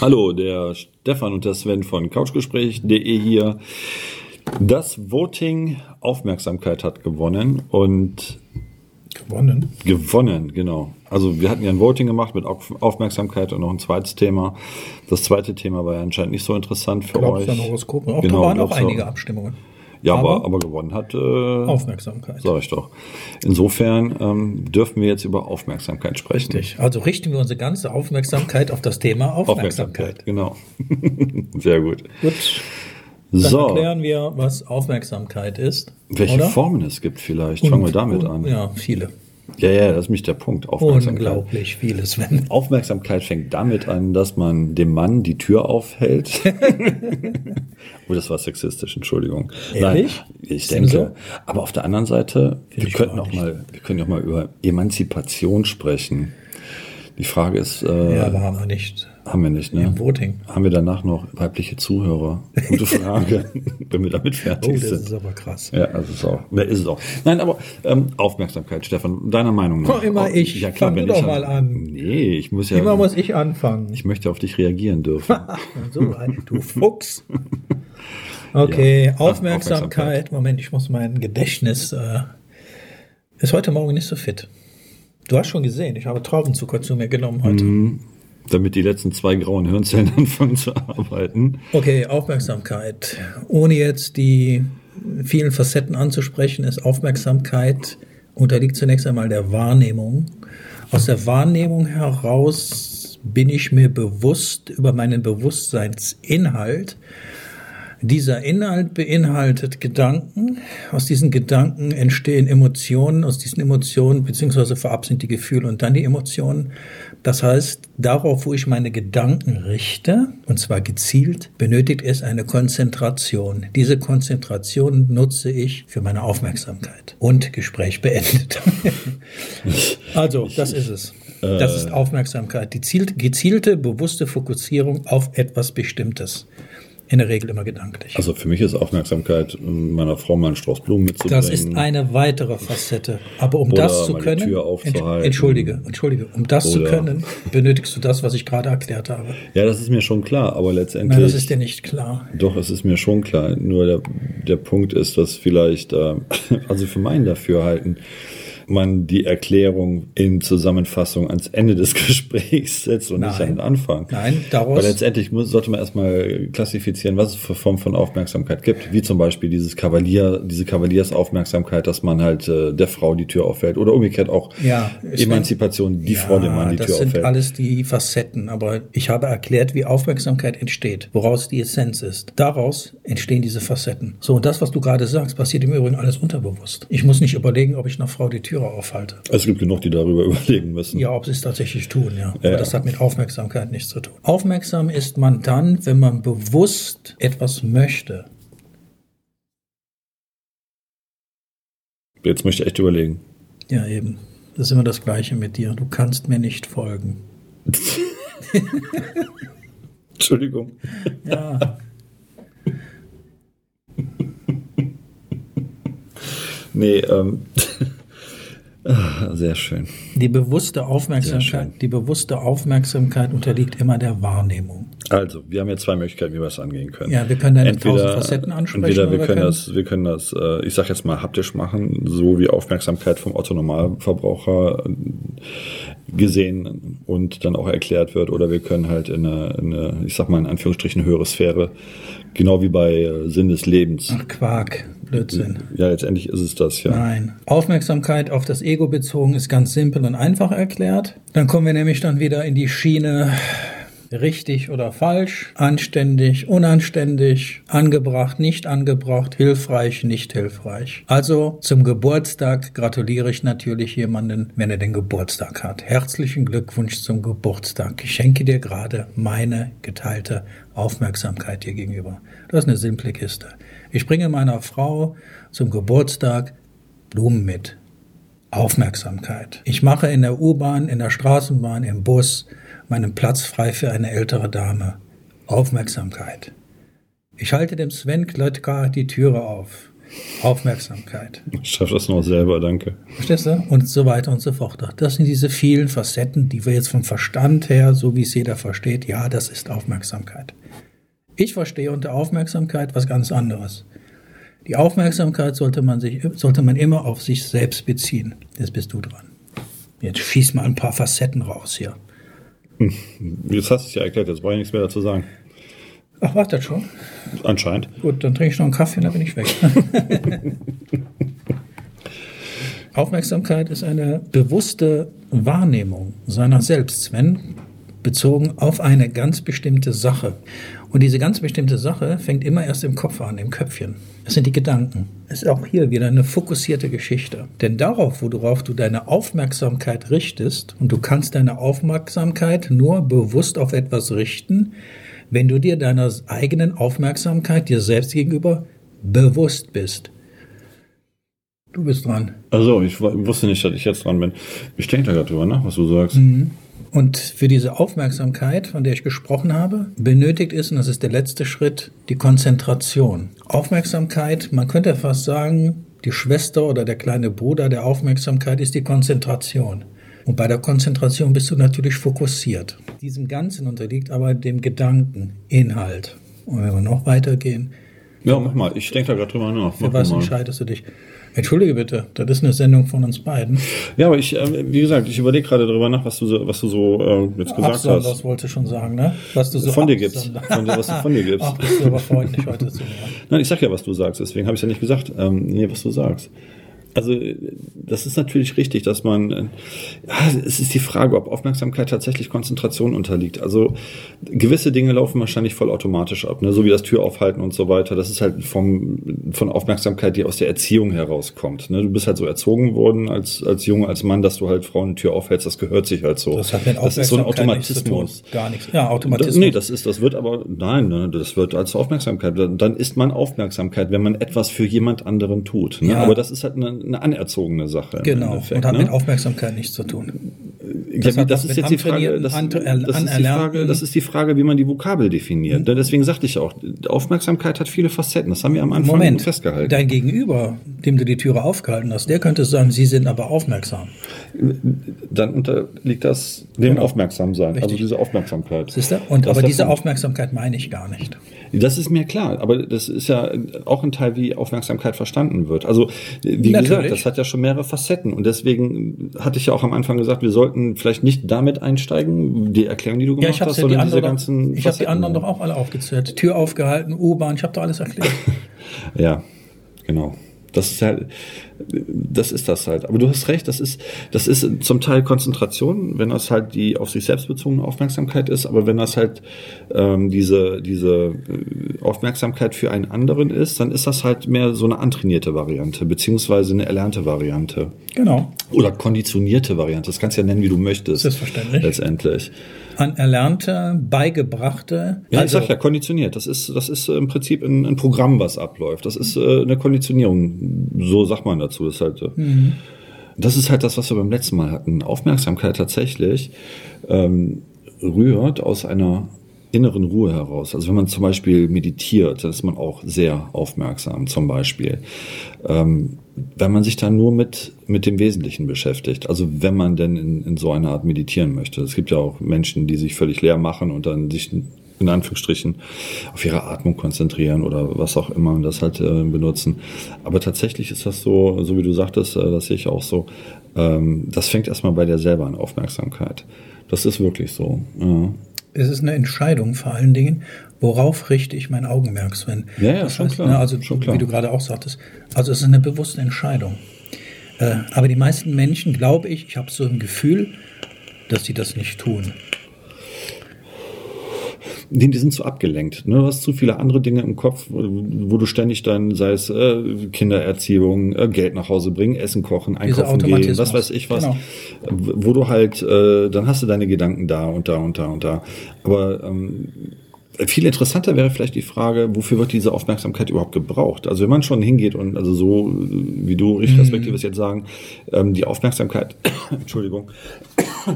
Hallo, der Stefan und der Sven von couchgespräch.de hier. Das Voting Aufmerksamkeit hat gewonnen und Gewonnen. gewonnen, genau. Also wir hatten ja ein Voting gemacht mit Auf- Aufmerksamkeit und noch ein zweites Thema. Das zweite Thema war ja anscheinend nicht so interessant für Glaubst euch. an Horoskope? Auch Genau, da waren auch einige Abstimmungen. Ja, aber, aber- aber gewonnen hat, äh, Aufmerksamkeit. sag ich doch. Insofern ähm, dürfen wir jetzt über Aufmerksamkeit sprechen. Richtig. Also richten wir unsere ganze Aufmerksamkeit auf das Thema Aufmerksamkeit. Aufmerksamkeit, genau. Sehr gut. Gut. Dann So, erklären wir, was Aufmerksamkeit ist. welche oder? Formen es gibt vielleicht. Fangen wir damit Und- an. Ja, viele. Ja, ja, das ist mich der Punkt. Aufmerksamkeit. Unglaublich viele, Sven. Aufmerksamkeit fängt damit an, dass man dem Mann die Tür aufhält. oh, das war sexistisch, Entschuldigung. Ehrlich? Nein, ich Ist denke. so? Aber auf der anderen Seite, wir ich könnten auch nicht. mal, wir können auch mal über Emanzipation sprechen. Die Frage ist, äh, Ja, aber haben wir nicht. haben wir nicht, ne? Im Voting. Haben wir danach noch weibliche Zuhörer? Gute Frage, wenn wir damit Oh, fertig das sind. ist aber krass. Ja, also ist auch. Wer ist es auch? Nein, aber ähm, Aufmerksamkeit, Stefan, deiner Meinung nach. Komm, immer ich. Fang wenn du ich doch mal an. Nee, ich muss ja. Immer muss ich anfangen. ich möchte auf dich reagieren dürfen. So, du Fuchs. Okay, Ja, Aufmerksamkeit. Aufmerksamkeit. Moment, ich muss mein Gedächtnis. Äh, ist heute Morgen nicht so fit. Du hast schon gesehen, ich habe Traubenzucker zu mir genommen heute. Mhm. Damit die letzten zwei grauen Hirnzellen anfangen zu arbeiten. Okay, Aufmerksamkeit. Ohne jetzt die vielen Facetten anzusprechen, ist Aufmerksamkeit unterliegt zunächst einmal der Wahrnehmung. Aus der Wahrnehmung heraus bin ich mir bewusst über meinen Bewusstseinsinhalt. Dieser Inhalt beinhaltet Gedanken. Aus diesen Gedanken entstehen Emotionen. Aus diesen Emotionen beziehungsweise vorab sind die Gefühle und dann die Emotionen. Das heißt, darauf, wo ich meine Gedanken richte, und zwar gezielt, benötigt es eine Konzentration. Diese Konzentration nutze ich für meine Aufmerksamkeit. Und Gespräch beendet. also, das ist es. Das ist Aufmerksamkeit. Die zielt, gezielte, bewusste Fokussierung auf etwas Bestimmtes. In der Regel immer gedanklich. Also für mich ist Aufmerksamkeit, meiner Frau mal einen Strauß Blumen mitzubringen. Das ist eine weitere Facette. Aber um Oder das zu können, entschuldige, entschuldige, um das zu Oder- können, benötigst du das, was ich gerade erklärt habe. Ja, das ist mir schon klar, aber letztendlich. Nein, das ist dir nicht klar. Doch, es ist mir schon klar. Nur der, der Punkt ist, dass vielleicht, äh, also für mein Dafürhalten, man die Erklärung in Zusammenfassung ans Ende des Gesprächs setzt und nicht an Nein. den Anfang. Nein, daraus- Weil letztendlich muss, sollte man erstmal klassifizieren, was es für Formen von Aufmerksamkeit gibt. Wie zum Beispiel dieses Kavalier, diese Kavaliersaufmerksamkeit, dass man halt äh, der Frau die Tür auffällt. Oder umgekehrt auch Ja, Emanzipation, die Frau dem Mann die das Tür sind auffällt. alles die Facetten, aber ich habe erklärt, wie Aufmerksamkeit entsteht, woraus die Essenz ist. Daraus entstehen diese Facetten. So, und das, was du gerade sagst, passiert im Übrigen alles unterbewusst. Ich muss nicht überlegen, ob ich einer Frau die Türe aufhalte. Es gibt genug, die darüber überlegen müssen. Ja, ob sie es tatsächlich tun, ja. Ja. Aber das hat mit Aufmerksamkeit nichts zu tun. Aufmerksam ist man dann, wenn man bewusst etwas möchte. Jetzt möchte ich echt überlegen. Ja, eben. Das ist immer das Gleiche mit dir. Du kannst mir nicht folgen. Entschuldigung. Ja. Nee, ähm. Ah, Sehr schön. Die bewusste Aufmerksamkeit, die bewusste Aufmerksamkeit unterliegt immer der Wahrnehmung. Also, wir haben jetzt zwei Möglichkeiten, wie wir es angehen können. Ja, wir können deine tausend Facetten ansprechen, Entweder wir wir können können- das, wir können das, äh, ich sag jetzt mal haptisch machen, so wie Aufmerksamkeit vom Otto Normalverbraucher äh, gesehen und dann auch erklärt wird, oder wir können halt in eine, in eine ich sag mal in Anführungsstrichen höhere Sphäre, genau wie bei äh, Sinn des Lebens. Ach, Quark. Blödsinn. Ja, letztendlich ist es das, ja. Nein. Aufmerksamkeit auf das Ego bezogen ist ganz simpel und einfach erklärt. Dann kommen wir nämlich dann wieder in die Schiene richtig oder falsch, anständig, unanständig, angebracht, nicht angebracht, hilfreich, nicht hilfreich. Also zum Geburtstag gratuliere ich natürlich jemanden, wenn er den Geburtstag hat. Herzlichen Glückwunsch zum Geburtstag. Ich schenke dir gerade meine geteilte Aufmerksamkeit hier gegenüber. Das ist eine simple Kiste. Ich bringe meiner Frau zum Geburtstag Blumen mit. Aufmerksamkeit. Ich mache in der U-Bahn, in der Straßenbahn, im Bus meinen Platz frei für eine ältere Dame. Aufmerksamkeit. Ich halte dem Sven Klötka die Türe auf. Aufmerksamkeit. Ich schaffe das noch selber, danke. Verstehst du? Und so weiter und so fort. Das sind diese vielen Facetten, die wir jetzt vom Verstand her, so wie es jeder versteht, ja, das ist Aufmerksamkeit. Ich verstehe unter Aufmerksamkeit was ganz anderes. Die Aufmerksamkeit sollte man, sich, sollte man immer auf sich selbst beziehen. Jetzt bist du dran. Jetzt schieß mal ein paar Facetten raus hier. Jetzt hast du es ja erklärt, jetzt brauche ich nichts mehr dazu sagen. Ach, wartet schon. Anscheinend. Gut, dann trinke ich noch einen Kaffee und dann bin ich weg. Aufmerksamkeit ist eine bewusste Wahrnehmung seiner selbst, Sven, bezogen auf eine ganz bestimmte Sache. Und diese ganz bestimmte Sache fängt immer erst im Kopf an, im Köpfchen. Es sind die Gedanken. Es ist auch hier wieder eine fokussierte Geschichte. Denn darauf, worauf du deine Aufmerksamkeit richtest, und du kannst deine Aufmerksamkeit nur bewusst auf etwas richten, wenn du dir deiner eigenen Aufmerksamkeit dir selbst gegenüber bewusst bist. Du bist dran. Also, ich wusste nicht, dass ich jetzt dran bin. Ich denke da gerade drüber nach, was du sagst. Mhm. Und für diese Aufmerksamkeit, von der ich gesprochen habe, benötigt ist, und das ist der letzte Schritt, die Konzentration. Aufmerksamkeit, man könnte fast sagen, die Schwester oder der kleine Bruder der Aufmerksamkeit ist die Konzentration. Und bei der Konzentration bist du natürlich fokussiert. Diesem Ganzen unterliegt aber dem Gedanken, Inhalt. Und wenn wir noch weitergehen. Ja, mach mal. Ich denke da gerade drüber nach. Für was entscheidest du dich? Entschuldige bitte, das ist eine Sendung von uns beiden. Ja, aber ich, äh, wie gesagt, ich überlege gerade darüber nach, was du so, was du so äh, jetzt gesagt Absonder, hast. Das wollte ich schon sagen, ne? Was du so von dir gibst. Von dir, was du von dir gibst. Ach, bist du aber freundlich heute zu mir. Nein, ich sag ja, was du sagst, deswegen habe ich ja nicht gesagt. Ähm, nee, was du sagst. Also das ist natürlich richtig, dass man, ja, es ist die Frage, ob Aufmerksamkeit tatsächlich Konzentration unterliegt. Also gewisse Dinge laufen wahrscheinlich vollautomatisch ab, ne? so wie das Tür aufhalten und so weiter. Das ist halt vom, von Aufmerksamkeit, die aus der Erziehung herauskommt. Ne? Du bist halt so erzogen worden als, als Junge, als Mann, dass du halt Frauen die Tür aufhältst, das gehört sich halt so. Das hat mit das ist so ein Automatismus. Gar nichts. Ja, Automatismus. Das, nee, das ist, das wird aber, nein, ne, das wird als Aufmerksamkeit. Dann ist man Aufmerksamkeit, wenn man etwas für jemand anderen tut. Ne? Ja. Aber das ist halt eine, eine anerzogene Sache. Genau, Endeffekt, und hat ne? mit Aufmerksamkeit nichts zu tun. Das das was ist jetzt die Frage, das, das, ist die Frage, das ist die Frage, wie man die Vokabel definiert. Deswegen sagte ich auch, Aufmerksamkeit hat viele Facetten. Das haben wir am Anfang Moment, festgehalten. dein Gegenüber, dem du die Türe aufgehalten hast, der könnte sagen, Sie sind aber aufmerksam. Dann unterliegt das dem Genau. Aufmerksamsein, also Richtig. diese Aufmerksamkeit. Siehst du? Und Das ist aber diese. Aufmerksamkeit meine ich gar nicht. Das ist mir klar, aber das ist ja auch ein Teil, wie Aufmerksamkeit verstanden wird. Also, wie Natürlich. gesagt, das hat ja schon mehrere Facetten und deswegen hatte ich ja auch am Anfang gesagt, wir sollten vielleicht nicht damit einsteigen, die Erklärung, die du Ja, gemacht ich habe hast, ja die sondern diese anderen, ganzen ich habe die anderen doch auch alle aufgezählt. Tür aufgehalten, U-Bahn, ich habe doch alles erklärt. Ja, genau. Das ist halt, das ist das halt. Aber du hast recht, das ist, das ist zum Teil Konzentration, wenn das halt die auf sich selbst bezogene Aufmerksamkeit ist, aber wenn das halt ähm, diese, diese äh, Aufmerksamkeit für einen anderen ist, dann ist das halt mehr so eine antrainierte Variante, beziehungsweise eine erlernte Variante. genau. Oder konditionierte Variante. Das kannst du ja nennen, wie du möchtest. Selbstverständlich. Letztendlich. An erlernte, beigebrachte. Ja, also, ich sag ja, konditioniert. Das ist, das ist im Prinzip ein, ein Programm, was abläuft. Das ist äh, eine Konditionierung. So sagt man dazu. Das ist halt, äh, das ist halt das, was wir beim letzten Mal hatten. Aufmerksamkeit tatsächlich ähm, rührt aus einer inneren Ruhe heraus. Also wenn man zum Beispiel meditiert, dann ist man auch sehr aufmerksam, zum Beispiel. Ähm, wenn man sich dann nur mit, mit dem Wesentlichen beschäftigt, also wenn man denn in, in so einer Art meditieren möchte. Es gibt ja auch Menschen, die sich völlig leer machen und dann sich in Anführungsstrichen auf ihre Atmung konzentrieren oder was auch immer und das halt äh, benutzen. Aber tatsächlich ist das so, so wie du sagtest, äh, das sehe ich auch so, ähm, das fängt erstmal bei dir selber an Aufmerksamkeit. Das ist wirklich so. Ja. Es ist eine Entscheidung vor allen Dingen, worauf richte ich mein Augenmerk, Sven? Ja, ja, das schon heißt, klar, ne, also schon klar. wie du gerade auch sagtest, also es ist eine bewusste Entscheidung. Äh, aber die meisten Menschen, glaube ich, ich habe so ein Gefühl, dass sie das nicht tun. Die, die sind zu abgelenkt. Ne? Du hast zu viele andere Dinge im Kopf, wo, du ständig dann, sei es äh, Kindererziehung, äh, Geld nach Hause bringen, Essen kochen, einkaufen gehen, was weiß ich was, Genau. wo du halt, äh, dann hast du deine Gedanken da und da und da und da. Aber ähm, viel interessanter wäre vielleicht die Frage, wofür wird diese Aufmerksamkeit überhaupt gebraucht? Also wenn man schon hingeht und also so, wie du, ich respektive es jetzt sagen, ähm, die Aufmerksamkeit, Entschuldigung,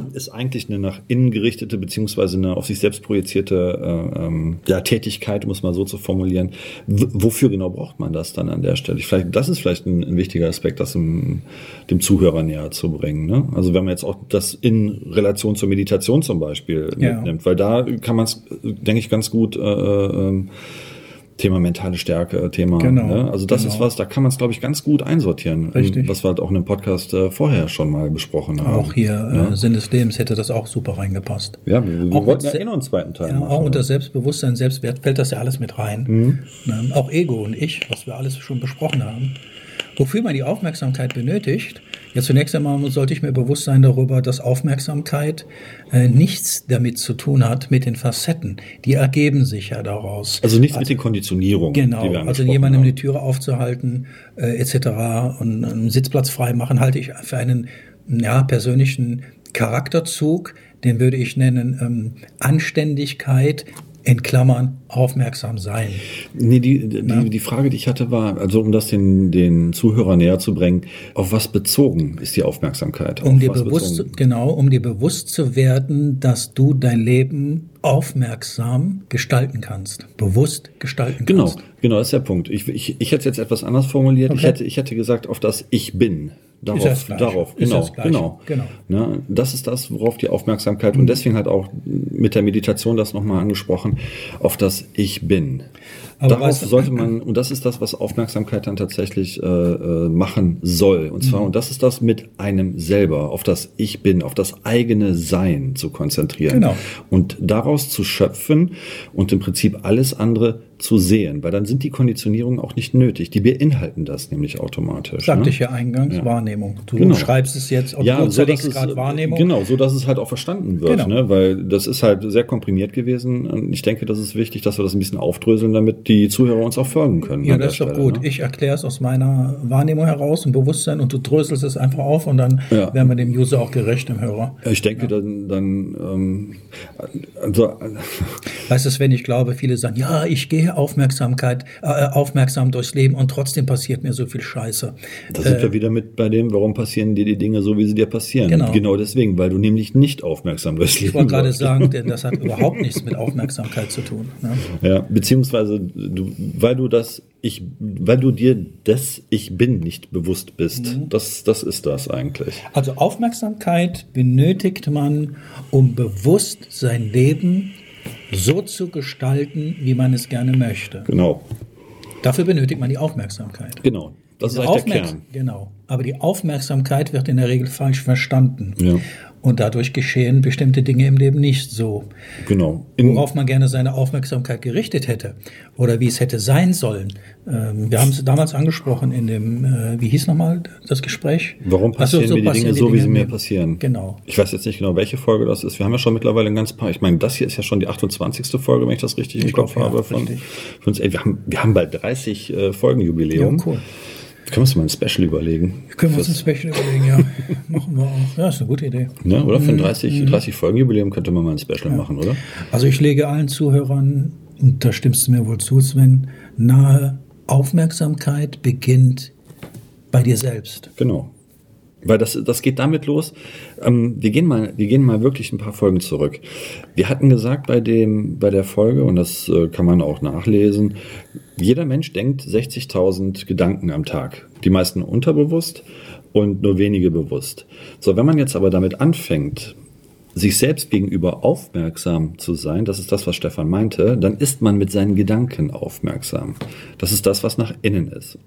ist eigentlich eine nach innen gerichtete beziehungsweise eine auf sich selbst projizierte äh, ähm, ja, Tätigkeit, muss man so zu formulieren. W wofür genau braucht man das dann an der Stelle? Vielleicht, das ist vielleicht ein, ein wichtiger Aspekt, das im, dem Zuhörer näher zu bringen. Ne? Also wenn man jetzt auch das in Relation zur Meditation zum Beispiel Ja. mitnimmt, weil da kann man es, denke ich, ganz gut äh, ähm, Thema mentale Stärke, Thema. Genau, Ne? Also das genau. ist was, da kann man es, glaube ich, ganz gut einsortieren. Richtig. Was wir halt auch in dem Podcast äh, vorher schon mal besprochen haben. Auch hier äh, Sinn des Lebens hätte das auch super reingepasst. Ja, wir, wir Auch wollten ja eh noch einen zweiten Teil Ja, machen. auch unter Selbstbewusstsein, Selbstwert fällt das ja alles mit rein. Mhm. Ne? Auch Ego und Ich, was wir alles schon besprochen haben. Wofür man die Aufmerksamkeit benötigt, ja zunächst einmal sollte ich mir bewusst sein darüber, dass Aufmerksamkeit äh, nichts damit zu tun hat mit den Facetten. Die ergeben sich ja daraus. also nichts mit den Konditionierungen, Genau, die wir also jemandem haben. die Türe aufzuhalten äh, etc. und einen Sitzplatz frei machen, halte ich für einen ja, persönlichen Charakterzug, den würde ich nennen ähm, Anständigkeit, in Klammern aufmerksam sein. Nee, die, die, die Frage, die ich hatte, war, also um das den, den Zuhörer näher zu bringen, auf was bezogen ist die Aufmerksamkeit? Um auf dir bewusst, bezogen? genau, um dir bewusst zu werden, dass du dein Leben aufmerksam gestalten kannst, bewusst gestalten Genau, kannst. genau, das ist der Punkt. Ich, ich, ich hätte es jetzt etwas anders formuliert. Ich, Okay. hätte, ich hätte gesagt, auf das Ich bin. Darauf, das Gleiche. darauf, Ist genau, das Gleiche. genau. Genau. Ne, das ist das, worauf die Aufmerksamkeit und deswegen halt auch mit der Meditation das nochmal angesprochen, auf das Ich bin. Aber Darauf sollte man, und das ist das, was Aufmerksamkeit dann tatsächlich äh, äh, machen soll. Und zwar, und das ist das mit einem selber, auf das Ich bin, auf das eigene Sein zu konzentrieren. Genau. Und daraus zu schöpfen und im Prinzip alles andere zu sehen, weil dann sind die Konditionierungen auch nicht nötig. Die beinhalten das nämlich automatisch. Sagte ne? ich ja eingangs, Ja. Wahrnehmung. Du Genau. schreibst es jetzt, und Ja, du so dass es, gerade Wahrnehmung. genau, so dass es halt auch verstanden wird, Genau. ne? weil das ist halt sehr komprimiert gewesen und ich denke, das ist wichtig, dass wir das ein bisschen aufdröseln, damit die Zuhörer uns auch folgen können. Ja, das ist doch Stelle, gut. Ne? Ich erkläre es aus meiner Wahrnehmung heraus und Bewusstsein und du dröselst es einfach auf und dann Ja. werden wir dem User auch gerecht, dem Hörer. Ich denke, dann, dann ähm, also, Weißt du, Sven, ich glaube, viele sagen, ja, ich gehe Aufmerksamkeit, äh, aufmerksam durchs Leben und trotzdem passiert mir so viel Scheiße. da sind wir wieder mit bei dem, warum passieren dir die Dinge so, wie sie dir passieren. Genau. Genau deswegen, weil du nämlich nicht aufmerksam bist. Ich wollte gerade sagen, denn das hat überhaupt nichts mit Aufmerksamkeit zu tun. Ne? Ja, beziehungsweise du, weil du das ich, weil du dir des Ich bin nicht bewusst bist. Mhm. Das, das ist das eigentlich. Also Aufmerksamkeit benötigt man, um bewusst sein Leben so zu gestalten, wie man es gerne möchte. Genau, Dafür benötigt man die Aufmerksamkeit. genau. Das ist eigentlich der Kern. Genau. Aber die Aufmerksamkeit wird in der Regel falsch verstanden. Ja. Und dadurch geschehen bestimmte Dinge im Leben nicht so. Genau. In, Worauf man gerne seine Aufmerksamkeit gerichtet hätte oder wie es hätte sein sollen. Ähm, wir haben es damals angesprochen in dem, äh, wie hieß nochmal das Gespräch? warum Ach so, passieren so mir die passieren Dinge so, wie sie im mir passieren? Genau. Ich weiß jetzt nicht genau, welche Folge das ist. Wir haben ja schon mittlerweile ein ganz paar. Ich meine, das hier ist ja schon die 28. Folge, wenn ich das richtig im Ich Kopf glaub, ja, habe. Von, richtig. von uns. Ey, wir, haben, wir haben bald 30 äh, Folgenjubiläum. Ja, cool. Können wir uns mal ein Special überlegen? Können wir uns ein Special überlegen, ja. Machen wir auch. Ja, ist eine gute Idee. Ne, oder? Mhm. Für ein 30, 30 Folgenjubiläum könnte man mal ein Special machen, oder? Also ich lege allen Zuhörern, und da stimmst du mir wohl zu, Sven, nahe, Aufmerksamkeit beginnt bei dir selbst. Genau. Weil das, das geht damit los. Ähm, wir, gehen mal, wir gehen mal wirklich ein paar Folgen zurück. Wir hatten gesagt bei, dem, bei der Folge, und das äh, kann man auch nachlesen, jeder Mensch denkt 60.000 Gedanken am Tag. Die meisten unterbewusst und nur wenige bewusst. So, wenn man jetzt aber damit anfängt, sich selbst gegenüber aufmerksam zu sein, das ist das, was Stefan meinte, dann ist man mit seinen Gedanken aufmerksam. Das ist das, was nach innen ist.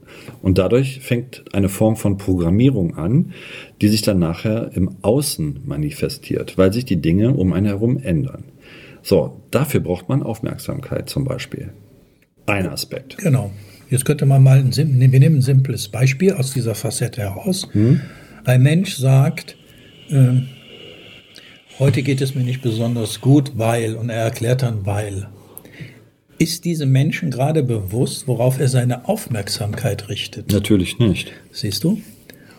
Und dadurch fängt eine Form von Programmierung an, die sich dann nachher im Außen manifestiert, weil sich die Dinge um einen herum ändern. So, dafür braucht man Aufmerksamkeit zum Beispiel. Ein Aspekt. Genau. Jetzt könnte man mal, ein, wir nehmen ein simples Beispiel aus dieser Facette heraus. Ein Mensch sagt, äh, heute geht es mir nicht besonders gut, weil, und er erklärt dann, weil. Ist diesem Menschen gerade bewusst, worauf er seine Aufmerksamkeit richtet? Natürlich nicht. Siehst du?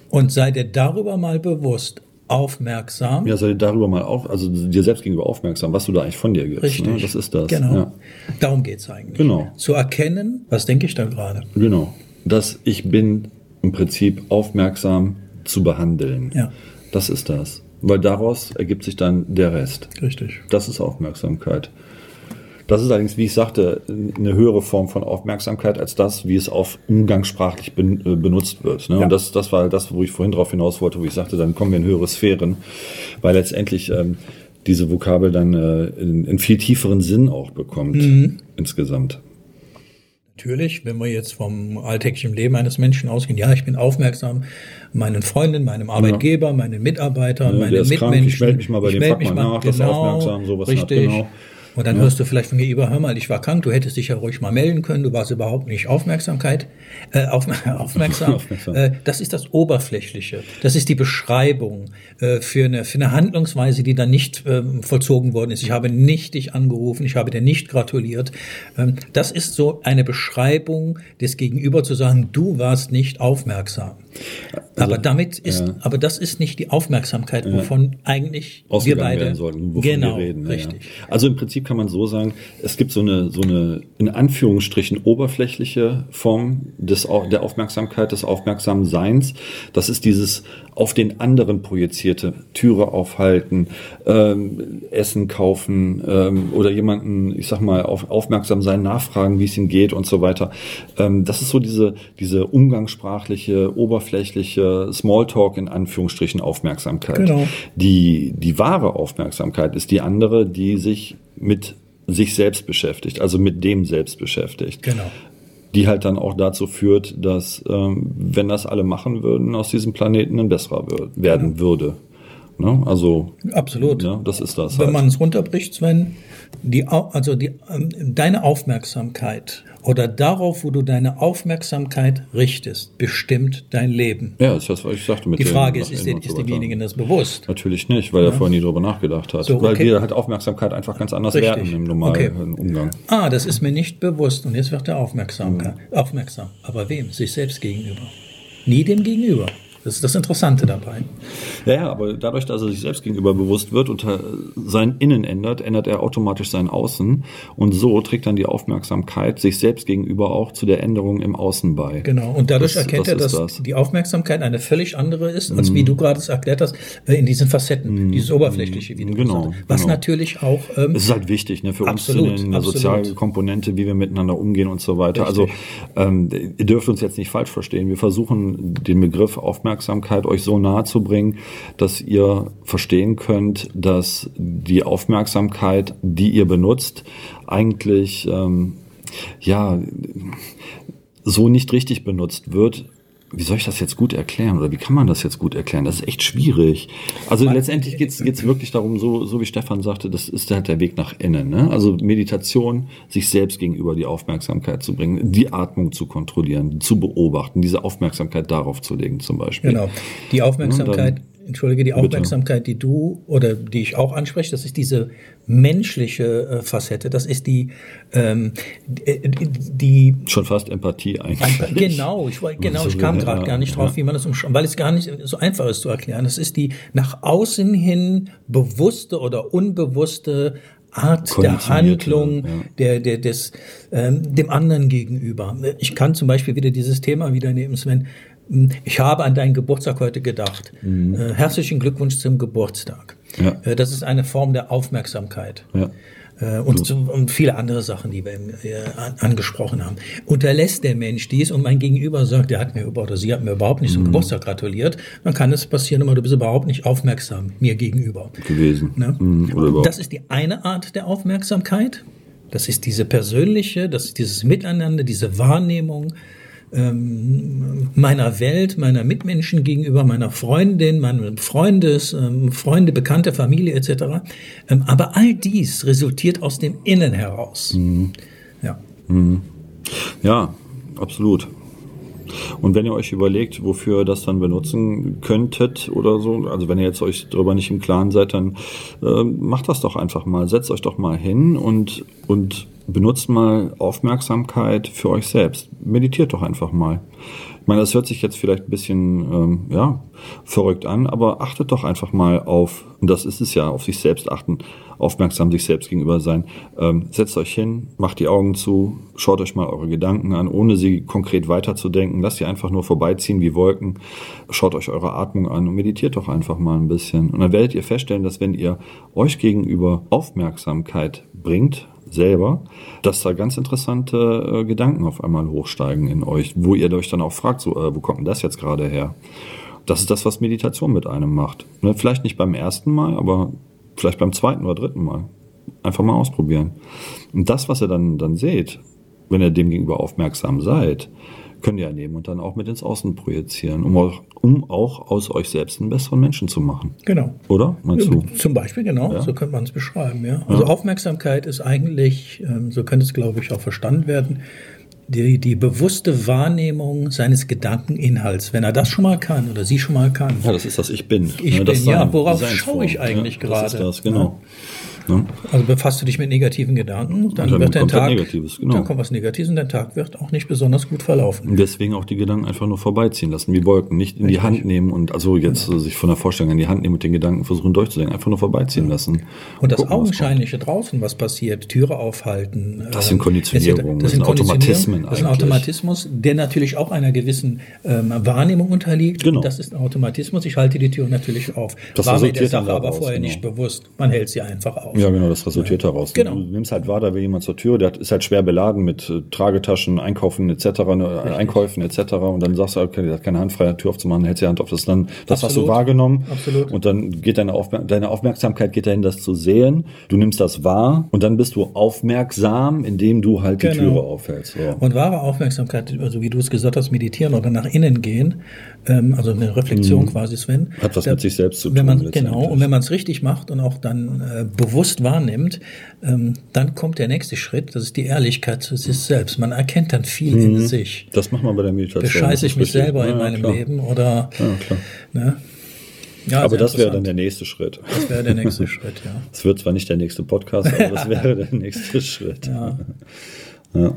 Und sei dir darüber mal bewusst, aufmerksam. Ja, sei dir darüber mal auf, also dir selbst gegenüber aufmerksam, was du da eigentlich von dir gibst. Richtig. Ne? Das ist das. Genau. Ja. Darum geht's eigentlich. Genau. Zu erkennen, was denke ich da gerade. Genau. Dass ich bin im Prinzip aufmerksam zu behandeln. Ja. Das ist das. Weil daraus ergibt sich dann der Rest. Richtig. Das ist Aufmerksamkeit. Das ist allerdings, wie ich sagte, eine höhere Form von Aufmerksamkeit als das, wie es auf umgangssprachlich ben, äh, benutzt wird. Ne? Ja. Und das, das war das, wo ich vorhin drauf hinaus wollte, wo ich sagte, dann kommen wir in höhere Sphären, weil letztendlich ähm, diese Vokabel dann äh, in, in, viel tieferen Sinn auch bekommt mhm. insgesamt. Natürlich, wenn wir jetzt vom alltäglichen Leben eines Menschen ausgehen, ja, ich bin aufmerksam meinen Freunden, meinem Arbeitgeber, meinen Mitarbeitern, ja, meinen Mitmenschen. Krank, ich melde mich mal bei dem Fachmann nach, genau, das aufmerksam, sowas richtig. Nach, genau. Und dann ja. hörst du vielleicht von mir über, hör mal, ich war krank, du hättest dich ja ruhig mal melden können, du warst überhaupt nicht Aufmerksamkeit, äh, auf, aufmerksam. aufmerksam. Äh, das ist das Oberflächliche. Das ist die Beschreibung äh, für, eine, für eine Handlungsweise, die dann nicht äh, vollzogen worden ist. Ich habe nicht dich angerufen, ich habe dir nicht gratuliert. Ähm, das ist so eine Beschreibung des Gegenüber zu sagen, du warst nicht aufmerksam. Also, aber damit ist, ja. aber das ist nicht die Aufmerksamkeit, wovon ja. eigentlich wir beide sollten, genau, wir reden. Richtig. Also im Prinzip kann man so sagen, es gibt so eine, so eine in Anführungsstrichen oberflächliche Form des, der Aufmerksamkeit, des aufmerksamen Seins. Das ist dieses auf den anderen projizierte, Türe aufhalten, ähm, Essen kaufen ähm, oder jemanden, ich sag mal, auf, aufmerksam sein, nachfragen, wie es ihm geht und so weiter. Ähm, das ist so diese, diese umgangssprachliche, oberflächliche Smalltalk in Anführungsstrichen Aufmerksamkeit. Genau. Die, die wahre Aufmerksamkeit ist die andere, die sich mit sich selbst beschäftigt, also mit dem selbst beschäftigt. Genau die halt dann auch dazu führt, dass, ähm, wenn das alle machen würden, aus diesem Planeten ein besserer werden ja. würde. Ne? Also absolut. Ne? Das ist das. Wenn halt. man es runterbricht, Sven, die, also die, ähm, deine Aufmerksamkeit oder darauf, wo du deine Aufmerksamkeit richtest, bestimmt dein Leben. Ja, das ist das, was ich sagte. Mit die Frage ist, ist, ist demjenigen das bewusst? Natürlich nicht, weil ja. er vorher nie drüber nachgedacht hat. So, okay. Weil wir halt Aufmerksamkeit einfach ganz anders Richtig. werten im normalen okay. Umgang. Ah, das ist mir nicht bewusst und jetzt wird er aufmerksam. Mhm. aufmerksam. Aber wem? Sich selbst gegenüber. Nie dem Gegenüber. Das ist das Interessante dabei. Ja, ja, aber dadurch, dass er sich selbst gegenüber bewusst wird und sein Innen ändert, ändert er automatisch sein Außen. Und so trägt dann die Aufmerksamkeit sich selbst gegenüber auch zu der Änderung im Außen bei. Genau. Und dadurch das, erkennt das er, dass das. die Aufmerksamkeit eine völlig andere ist, als mm. wie du gerade es erklärt hast, äh, in diesen Facetten, mm. dieses Oberflächliche, wie du genau, gesagt Was genau. natürlich auch. Ähm, es ist halt wichtig, ne, für absolut, uns eine soziale Komponente, wie wir miteinander umgehen und so weiter. Richtig. Also, ähm, ihr dürft uns jetzt nicht falsch verstehen. Wir versuchen, den Begriff Aufmerksamkeit Aufmerksamkeit euch so nahe zu bringen, dass ihr verstehen könnt, dass die Aufmerksamkeit, die ihr benutzt, eigentlich ähm, ja so nicht richtig benutzt wird, wie soll ich das jetzt gut erklären oder wie kann man das jetzt gut erklären? Das ist echt schwierig. Also man, letztendlich geht es wirklich darum, so, so wie Stefan sagte, das ist halt der Weg nach innen. Ne? Also Meditation, sich selbst gegenüber die Aufmerksamkeit zu bringen, die Atmung zu kontrollieren, zu beobachten, diese Aufmerksamkeit darauf zu legen zum Beispiel. Genau, die Aufmerksamkeit. Entschuldige, die Aufmerksamkeit, Bitte. die du oder die ich auch anspreche, das ist diese menschliche äh, Facette, das ist die, ähm, die, die schon fast Empathie eigentlich. Genau, ich, genau, ich kam gerade gar nicht drauf, ja. wie man das umschreibt, weil es gar nicht so einfach ist zu erklären. Das ist die nach außen hin bewusste oder unbewusste Art der Handlung, ja. der, der, des, ähm, dem anderen gegenüber. Ich kann zum Beispiel wieder dieses Thema wieder nehmen, Sven. Ich habe an deinen Geburtstag heute gedacht. Mhm. Äh, herzlichen Glückwunsch zum Geburtstag. Ja. Äh, das ist eine Form der Aufmerksamkeit. Ja. Äh, und, und, viele andere Sachen, die wir angesprochen haben. Unterlässt der Mensch dies und mein Gegenüber sagt, er hat mir oder sie hat mir überhaupt nicht zum mhm. Geburtstag gratuliert, dann kann es passieren, aber du bist überhaupt nicht aufmerksam mir gegenüber. Gewesen. Ne? Mhm, das ist die eine Art der Aufmerksamkeit. Das ist diese persönliche, das ist dieses Miteinander, diese Wahrnehmung, ähm, meiner Welt, meiner Mitmenschen gegenüber, meiner Freundin, meinem Freundes, ähm, Freunde, Bekannte, Familie etc. Ähm, aber all dies resultiert aus dem Innen heraus. Mhm. Ja. Mhm. Ja, absolut. Und wenn ihr euch überlegt, wofür ihr das dann benutzen könntet oder so, also wenn ihr jetzt euch darüber nicht im Klaren seid, dann äh, macht das doch einfach mal. Setzt euch doch mal hin und, und benutzt mal Aufmerksamkeit für euch selbst. Meditiert doch einfach mal. Ich meine, das hört sich jetzt vielleicht ein bisschen ähm, ja, verrückt an, aber achtet doch einfach mal auf, und das ist es ja, auf sich selbst achten, aufmerksam sich selbst gegenüber sein. Ähm, setzt euch hin, macht die Augen zu, schaut euch mal eure Gedanken an, ohne sie konkret weiterzudenken. Lasst sie einfach nur vorbeiziehen wie Wolken. Schaut euch eure Atmung an und meditiert doch einfach mal ein bisschen. Und dann werdet ihr feststellen, dass wenn ihr euch gegenüber Aufmerksamkeit bringt, selber, dass da ganz interessante äh, Gedanken auf einmal hochsteigen in euch, wo ihr euch dann auch fragt, so, äh, wo kommt denn das jetzt gerade her? Das ist das, was Meditation mit einem macht. Ne? Vielleicht nicht beim ersten Mal, aber vielleicht beim zweiten oder dritten Mal. Einfach mal ausprobieren. Und das, was ihr dann, dann seht, wenn ihr dem gegenüber aufmerksam seid, könnt ihr nehmen und dann auch mit ins Außen projizieren, um auch, um auch aus euch selbst einen besseren Menschen zu machen. Genau. Oder? Meinst du? Zum Beispiel, genau, Ja. so könnte man es beschreiben. Ja. Also Ja. Aufmerksamkeit ist eigentlich, ähm, so könnte es, glaube ich, auch verstanden werden, die, die bewusste Wahrnehmung seines Gedankeninhalts. Wenn er das schon mal kann oder sie schon mal kann, Ja, das ist das Ich Bin. Ich Ne, das bin, ja, worauf schaue ich eigentlich ja, gerade? Das ist das, genau. Ne? Also befasst du dich mit negativen Gedanken, dann, dann wird dein kommt was Tag, Negatives, genau. dann kommt was Negatives und dein Tag wird auch nicht besonders gut verlaufen. Und deswegen auch die Gedanken einfach nur vorbeiziehen lassen, wie Wolken. Nicht in die Hand nehmen und also jetzt Genau. äh, sich von der Vorstellung in die Hand nehmen und den Gedanken versuchen durchzudenken. Einfach nur vorbeiziehen lassen. Und das gucken, was Augenscheinliche draußen, was passiert, Türe aufhalten. Das sind Konditionierungen, das sind Konditionierungen, Automatismen Das ist ein. Automatismus, der natürlich auch einer gewissen ähm, Wahrnehmung unterliegt. Genau. Das ist ein Automatismus. Ich halte die Tür natürlich auf. Das War mir der Sache aber vorher genau. nicht bewusst. Man hält sie einfach auf. Kommt. Ja, genau, das resultiert daraus. Genau. Du nimmst halt wahr, da will jemand zur Tür, der ist halt schwer beladen mit äh, Tragetaschen, Einkaufen etc., ne, Einkäufen etc. Und dann sagst du, okay, der hat keine Hand frei, Tür aufzumachen, hältst die Hand auf. Das dann das, was du Absolut. wahrgenommen. Absolut. Und dann geht deine, Aufmer deine Aufmerksamkeit geht dahin, das zu sehen. Du nimmst das wahr und dann bist du aufmerksam, indem du halt die Genau. Türe aufhältst. So. Und wahre Aufmerksamkeit, also wie du es gesagt hast, meditieren oder nach innen gehen, ähm, also eine Reflexion quasi, Sven. Mhm. Hat was Da- mit sich selbst zu tun, Man, genau, und wenn man es richtig macht und auch dann äh, bewusst wahrnimmt, ähm, dann kommt der nächste Schritt, das ist die Ehrlichkeit zu sich selbst. Man erkennt dann viel in sich. Das macht man bei der Meditation. Bescheiße Mhm. ich mich richtig. selber in Ja, meinem klar. Leben oder Ja, klar. ne? Ja, Aber das wäre dann der nächste Schritt. das wäre der nächste Schritt, ja. Es wird zwar nicht der nächste Podcast, aber das wäre der nächste Schritt. Ja. Ja.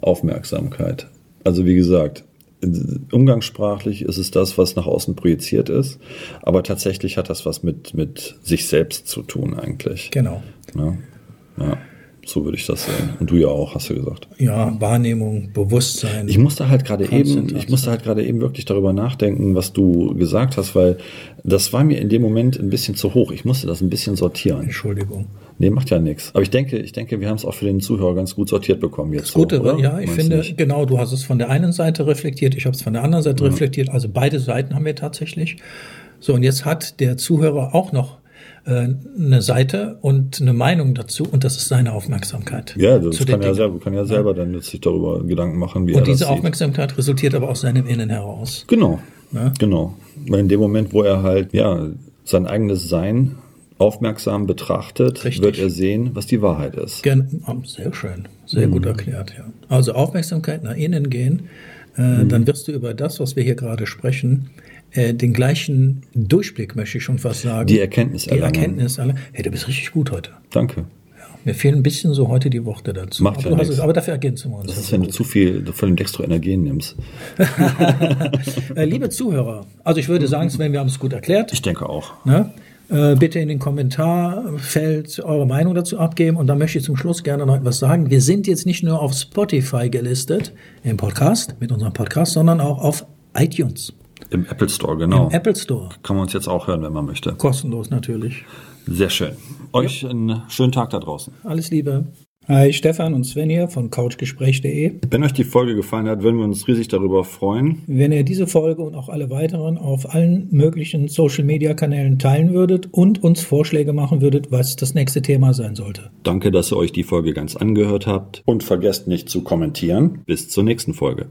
Aufmerksamkeit. Also wie gesagt, umgangssprachlich ist es das, was nach außen projiziert ist, aber tatsächlich hat das was mit, mit sich selbst zu tun eigentlich. Genau. Ja. ja, so würde ich das sehen. Und du ja auch, hast du gesagt. Ja, Wahrnehmung, Bewusstsein. Ich musste halt gerade eben, ich musste halt gerade eben wirklich darüber nachdenken, was du gesagt hast, weil das war mir in dem Moment ein bisschen zu hoch. Ich musste das ein bisschen sortieren. Entschuldigung. Nee, macht ja nichts. Aber ich denke, ich denke, wir haben es auch für den Zuhörer ganz gut sortiert bekommen jetzt. Das Gute, oder? ja, ich Meinst finde, nicht? genau, du hast es von der einen Seite reflektiert, ich habe es von der anderen Seite reflektiert, also beide Seiten haben wir tatsächlich. So, und jetzt hat der Zuhörer auch noch äh, eine Seite und eine Meinung dazu und das ist seine Aufmerksamkeit. Ja, das kann ja, selber, kann ja selber dann sich darüber Gedanken machen, wie er Und diese das sieht. Aufmerksamkeit resultiert aber aus seinem Innen heraus. Genau, Ne? genau. Weil in dem Moment, wo er halt, ja, sein eigenes Sein aufmerksam betrachtet, Richtig. wird er sehen, was die Wahrheit ist. Gen ah, sehr schön, sehr Mhm. gut erklärt, ja. Also Aufmerksamkeit nach innen gehen, äh, Mhm. dann wirst du über das, was wir hier gerade sprechen, äh, den gleichen Durchblick, möchte ich schon fast sagen. Die Erkenntnis Die erlangen. Erkenntnis. alle- Hey, du bist richtig gut heute. Danke. Mir fehlen ein bisschen so heute die Worte dazu. Macht aber, ja hast aber dafür ergänzen wir uns. Das ist, wenn du zu viel von dem Dextroenergen nimmst. äh, liebe Zuhörer, also ich würde sagen, Sven, wir haben es gut erklärt. Ich denke auch. Ne? Äh, bitte in den Kommentarfeld eure Meinung dazu abgeben. Und dann möchte ich zum Schluss gerne noch etwas sagen. Wir sind jetzt nicht nur auf Spotify gelistet im Podcast, mit unserem Podcast, sondern auch auf iTunes, Im Apple Store, genau. im Apple Store. Kann man uns jetzt auch hören, wenn man möchte. Kostenlos natürlich. Sehr schön. Euch einen schönen Tag da draußen. Alles Liebe. Hi, Stefan und Sven hier von couchgespräch.de. Wenn euch die Folge gefallen hat, würden wir uns riesig darüber freuen. Wenn ihr diese Folge und auch alle weiteren auf allen möglichen Social-Media-Kanälen teilen würdet und uns Vorschläge machen würdet, was das nächste Thema sein sollte. Danke, dass ihr euch die Folge ganz angehört habt. Und vergesst nicht zu kommentieren. Bis zur nächsten Folge.